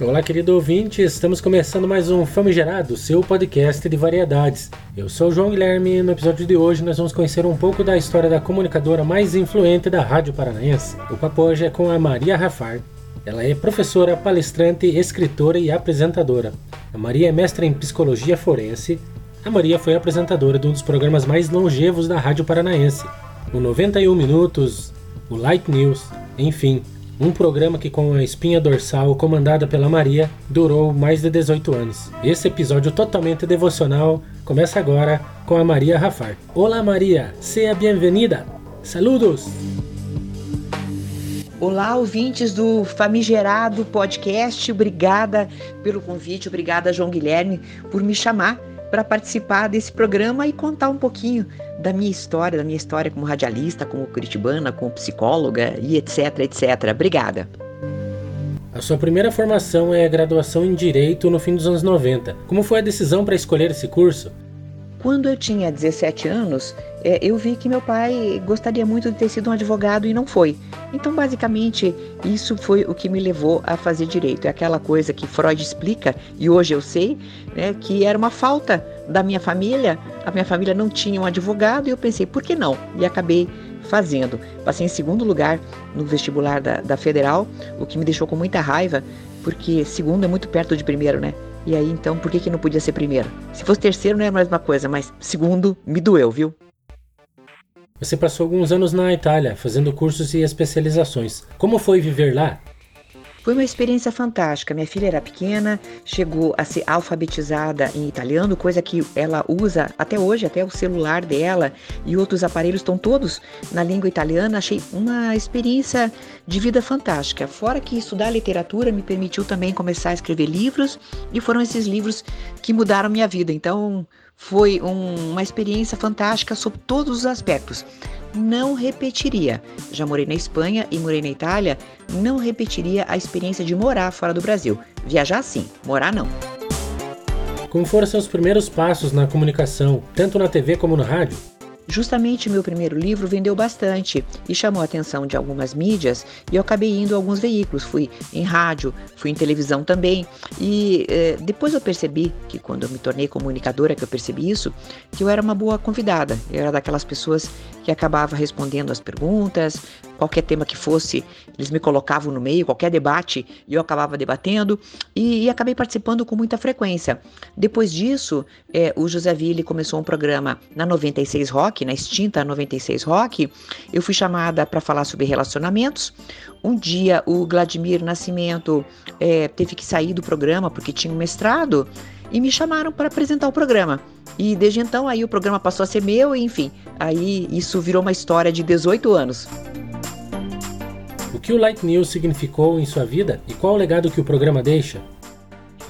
Olá, querido ouvinte, estamos começando mais um Famigerado, seu podcast de variedades. Eu sou o João Guilherme e no episódio de hoje nós vamos conhecer um pouco da história da comunicadora mais influente da Rádio Paranaense. O papo hoje é com a Maria Rafar. Ela é professora, palestrante, escritora e apresentadora. A Maria é mestra em psicologia forense. A Maria foi apresentadora de um dos programas mais longevos da Rádio Paranaense, o 91 Minutos, o Light News, enfim, um programa que, com a espinha dorsal comandada pela Maria, durou mais de 18 anos. Esse episódio totalmente devocional começa agora com a Maria Rafar. Olá, Maria, seja bem-vinda. Saludos! Olá, ouvintes do Famigerado Podcast. Obrigada pelo convite, obrigada, João Guilherme, por me chamar para participar desse programa e contar um pouquinho da minha história, da minha história como radialista, como curitibana, como psicóloga e etc, etc. Obrigada. A sua primeira formação é a graduação em Direito no fim dos anos 90. Como foi a decisão para escolher esse curso? Quando eu tinha 17 anos, é, eu vi que meu pai gostaria muito de ter sido um advogado e não foi. Então, basicamente, isso foi o que me levou a fazer direito. É aquela coisa que Freud explica, e hoje eu sei, né, que era uma falta da minha família. A minha família não tinha um advogado e eu pensei, por que não? E acabei fazendo. Passei em segundo lugar no vestibular da, da Federal, o que me deixou com muita raiva, porque segundo é muito perto de primeiro, né? E aí, então, por que, que não podia ser primeiro? Se fosse terceiro, não é a mesma coisa, mas segundo, me doeu, viu? Você passou alguns anos na Itália, fazendo cursos e especializações. Como foi viver lá? Foi uma experiência fantástica. Minha filha era pequena, chegou a ser alfabetizada em italiano, coisa que ela usa até hoje, até o celular dela e outros aparelhos estão todos na língua italiana. Achei uma experiência de vida fantástica. Fora que estudar literatura me permitiu também começar a escrever livros e foram esses livros que mudaram minha vida. Então, foi um, uma experiência fantástica sob todos os aspectos não repetiria. Já morei na Espanha e morei na Itália, não repetiria a experiência de morar fora do Brasil. Viajar sim, morar não. Como foram seus primeiros passos na comunicação, tanto na TV como no rádio? Justamente meu primeiro livro vendeu bastante e chamou a atenção de algumas mídias e eu acabei indo a alguns veículos. Fui em rádio, fui em televisão também. E eh, depois eu percebi que quando eu me tornei comunicadora, que eu percebi isso, que eu era uma boa convidada. Eu era daquelas pessoas que acabava respondendo as perguntas, qualquer tema que fosse, eles me colocavam no meio, qualquer debate, e eu acabava debatendo e, e acabei participando com muita frequência. Depois disso, é, o José Ville começou um programa na 96 Rock, na extinta 96 Rock. Eu fui chamada para falar sobre relacionamentos. Um dia, o Vladimir Nascimento é, teve que sair do programa porque tinha um mestrado e me chamaram para apresentar o programa. E desde então aí o programa passou a ser meu e enfim, aí isso virou uma história de 18 anos. Que o Light News significou em sua vida e qual o legado que o programa deixa?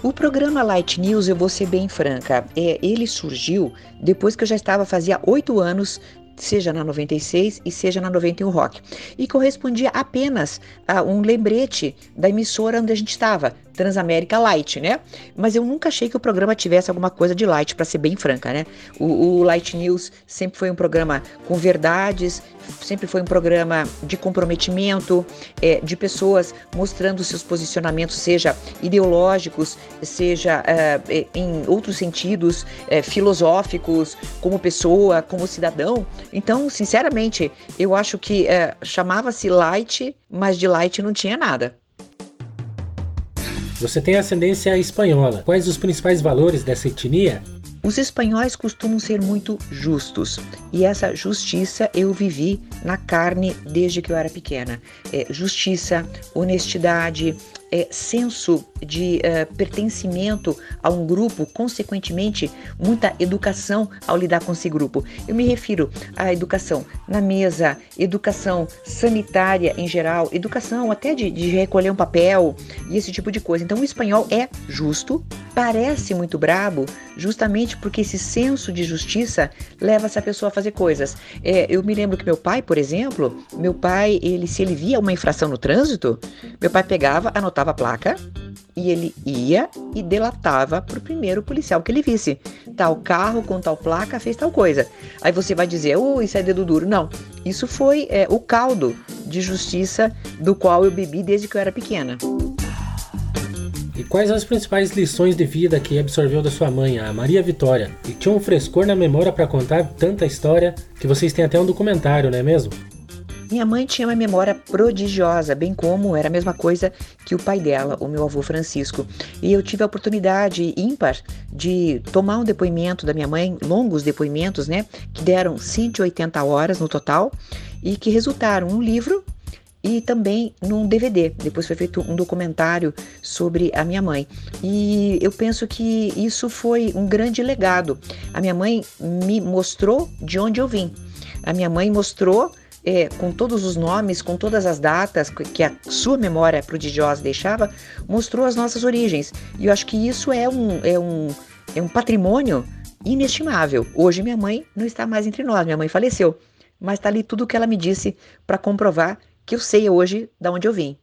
O programa Light News, eu vou ser bem franca, é, ele surgiu depois que eu já estava fazia oito anos seja na 96 e seja na 91 Rock, e correspondia apenas a um lembrete da emissora onde a gente estava, Transamérica Light, né? Mas eu nunca achei que o programa tivesse alguma coisa de light, para ser bem franca, né? O, o, Light News sempre foi um programa com verdades, sempre foi um programa de comprometimento, é, de pessoas mostrando seus posicionamentos, seja ideológicos, seja é, é em outros sentidos, é, filosóficos, como pessoa, como cidadão. Então, sinceramente, eu acho que é, chamava-se light, mas de light não tinha nada. Você tem ascendência espanhola. Quais os principais valores dessa etnia? Os espanhóis costumam ser muito justos e essa justiça eu vivi na carne desde que eu era pequena. É, justiça, honestidade, é, senso de é, pertencimento a um grupo, consequentemente, muita educação ao lidar com esse grupo. Eu me refiro à educação na mesa, educação sanitária em geral, educação até de, de recolher um papel e esse tipo de coisa. Então, o espanhol é justo, parece muito brabo, justamente porque esse senso de justiça leva essa pessoa a fazer coisas. É, eu me lembro que meu pai, por exemplo, meu pai, ele se ele via uma infração no trânsito, meu pai pegava, anotava a placa e ele ia e delatava para o primeiro policial que ele visse. Tal carro com tal placa fez tal coisa. Aí você vai dizer, oh, isso é dedo duro. Não, isso foi é, o caldo de justiça do qual eu bebi desde que eu era pequena. E quais as principais lições de vida que absorveu da sua mãe, a Maria Vitória? E tinha um frescor na memória para contar tanta história que vocês têm até um documentário, não é mesmo? Minha mãe tinha uma memória prodigiosa, bem como era a mesma coisa que o pai dela, o meu avô Francisco. E eu tive a oportunidade ímpar de tomar um depoimento da minha mãe, longos depoimentos, né, que deram 180 horas no total e que resultaram um livro e também num DVD. Depois foi feito um documentário sobre a minha mãe. E eu penso que isso foi um grande legado. A minha mãe me mostrou de onde eu vim. A minha mãe mostrou é, com todos os nomes, com todas as datas que a sua memória prodigiosa deixava, mostrou as nossas origens. E eu acho que isso é um, é um, é um patrimônio inestimável. Hoje minha mãe não está mais entre nós, minha mãe faleceu, mas está ali tudo o que ela me disse para comprovar que eu sei hoje de onde eu vim.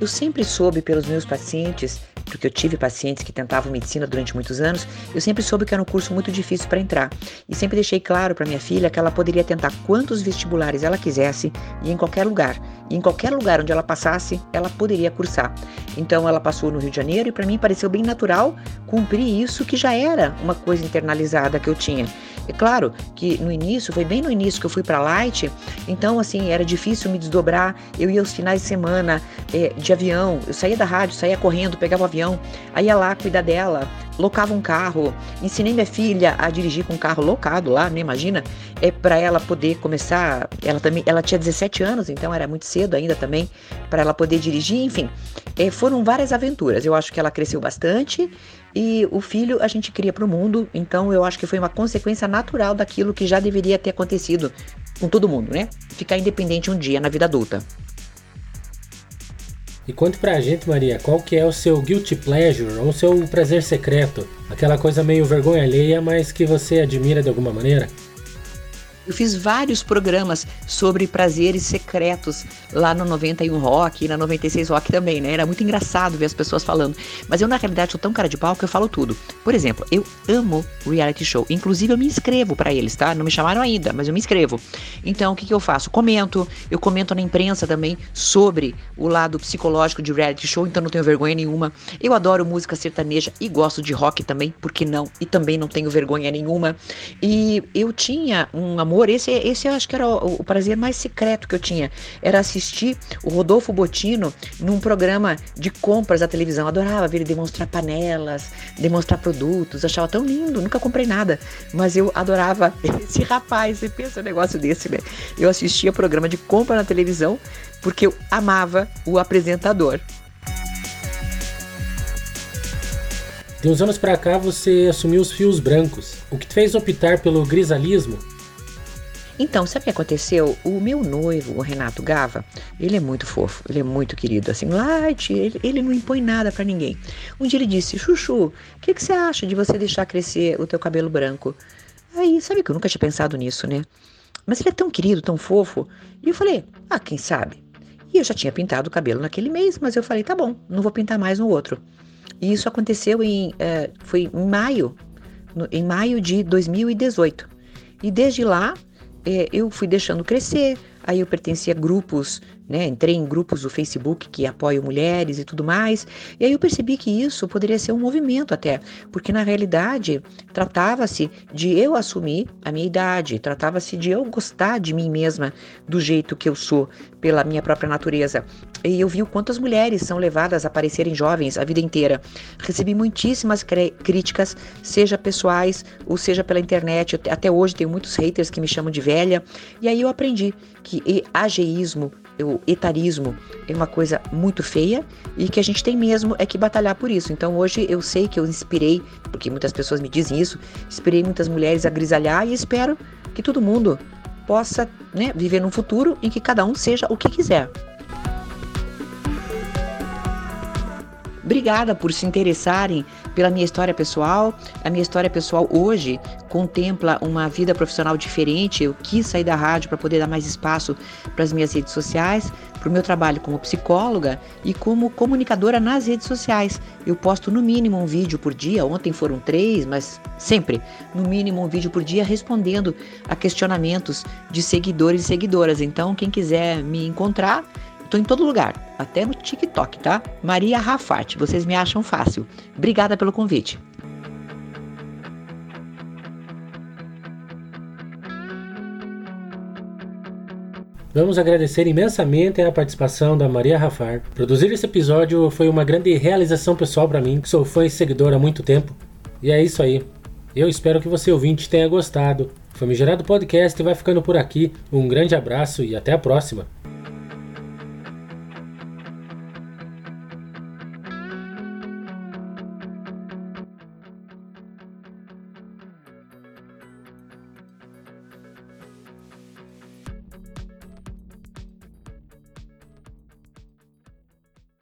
Eu sempre soube pelos meus pacientes, porque eu tive pacientes que tentavam medicina durante muitos anos, eu sempre soube que era um curso muito difícil para entrar. E sempre deixei claro para minha filha que ela poderia tentar quantos vestibulares ela quisesse e em qualquer lugar. Em qualquer lugar onde ela passasse, ela poderia cursar. Então ela passou no Rio de Janeiro e para mim pareceu bem natural cumprir isso que já era uma coisa internalizada que eu tinha. É claro que no início, foi bem no início que eu fui para Light, então assim, era difícil me desdobrar. Eu ia aos finais de semana é, de avião, eu saía da rádio, saía correndo, pegava o avião, aí ia lá cuidar dela, locava um carro, ensinei minha filha a dirigir com um carro locado lá, né? Imagina, é para ela poder começar. Ela também, ela tinha 17 anos, então era muito cedo ainda também para ela poder dirigir. Enfim, é, foram várias aventuras. Eu acho que ela cresceu bastante e o filho a gente cria para o mundo. Então eu acho que foi uma consequência natural daquilo que já deveria ter acontecido com todo mundo, né? Ficar independente um dia na vida adulta. E conte pra gente, Maria, qual que é o seu guilty pleasure, ou seu prazer secreto? Aquela coisa meio vergonha alheia, mas que você admira de alguma maneira? Eu fiz vários programas sobre prazeres secretos lá no 91 Rock e na 96 Rock também, né? Era muito engraçado ver as pessoas falando. Mas eu, na realidade, sou tão cara de pau que eu falo tudo. Por exemplo, eu amo reality show. Inclusive, eu me inscrevo para eles, tá? Não me chamaram ainda, mas eu me inscrevo. Então, o que, que eu faço? Comento. Eu comento na imprensa também sobre o lado psicológico de reality show, então não tenho vergonha nenhuma. Eu adoro música sertaneja e gosto de rock também, por que não? E também não tenho vergonha nenhuma. E eu tinha um amor amor. Esse, esse eu acho que era o, o, prazer mais secreto que eu tinha. Era assistir o Rodolfo Botino num programa de compras da televisão. adorava ver ele demonstrar panelas, demonstrar produtos. achava tão lindo. Nunca comprei nada. Mas eu adorava esse rapaz. Você pensa um negócio desse, né? Eu assistia programa de compra na televisão porque eu amava o apresentador. De uns anos para cá você assumiu os fios brancos. O que te fez optar pelo grisalismo então, sabe o que aconteceu? O meu noivo, o Renato Gava, ele é muito fofo, ele é muito querido, assim, light, ele, ele não impõe nada para ninguém. Um dia ele disse, Chuchu, o que, que você acha de você deixar crescer o teu cabelo branco? Aí, sabe que eu nunca tinha pensado nisso, né? Mas ele é tão querido, tão fofo. E eu falei, ah, quem sabe? E eu já tinha pintado o cabelo naquele mês, mas eu falei, tá bom, não vou pintar mais no outro. E isso aconteceu em, uh, foi em maio, no, em maio de 2018. E desde lá é, eu fui deixando crescer, aí eu pertencia a grupos né? Entrei em grupos do Facebook que apoiam mulheres e tudo mais, e aí eu percebi que isso poderia ser um movimento até, porque na realidade tratava-se de eu assumir a minha idade, tratava-se de eu gostar de mim mesma do jeito que eu sou, pela minha própria natureza. E eu vi o quanto as mulheres são levadas a parecerem jovens a vida inteira. Recebi muitíssimas críticas, seja pessoais ou seja pela internet. Até hoje tenho muitos haters que me chamam de velha. E aí eu aprendi que ageísmo o etarismo é uma coisa muito feia e que a gente tem mesmo é que batalhar por isso. Então hoje eu sei que eu inspirei, porque muitas pessoas me dizem isso, inspirei muitas mulheres a grisalhar e espero que todo mundo possa né, viver num futuro em que cada um seja o que quiser. Obrigada por se interessarem pela minha história pessoal. A minha história pessoal hoje contempla uma vida profissional diferente. Eu quis sair da rádio para poder dar mais espaço para as minhas redes sociais, para o meu trabalho como psicóloga e como comunicadora nas redes sociais. Eu posto no mínimo um vídeo por dia, ontem foram três, mas sempre no mínimo um vídeo por dia respondendo a questionamentos de seguidores e seguidoras. Então, quem quiser me encontrar, estou em todo lugar, até no TikTok, tá? Maria Rafati, vocês me acham fácil. Obrigada pelo convite. Vamos agradecer imensamente a participação da Maria Rafar. Produzir esse episódio foi uma grande realização pessoal para mim, que sou fã e seguidor há muito tempo. E é isso aí. Eu espero que você ouvinte tenha gostado. Famigerado Podcast vai ficando por aqui. Um grande abraço e até a próxima.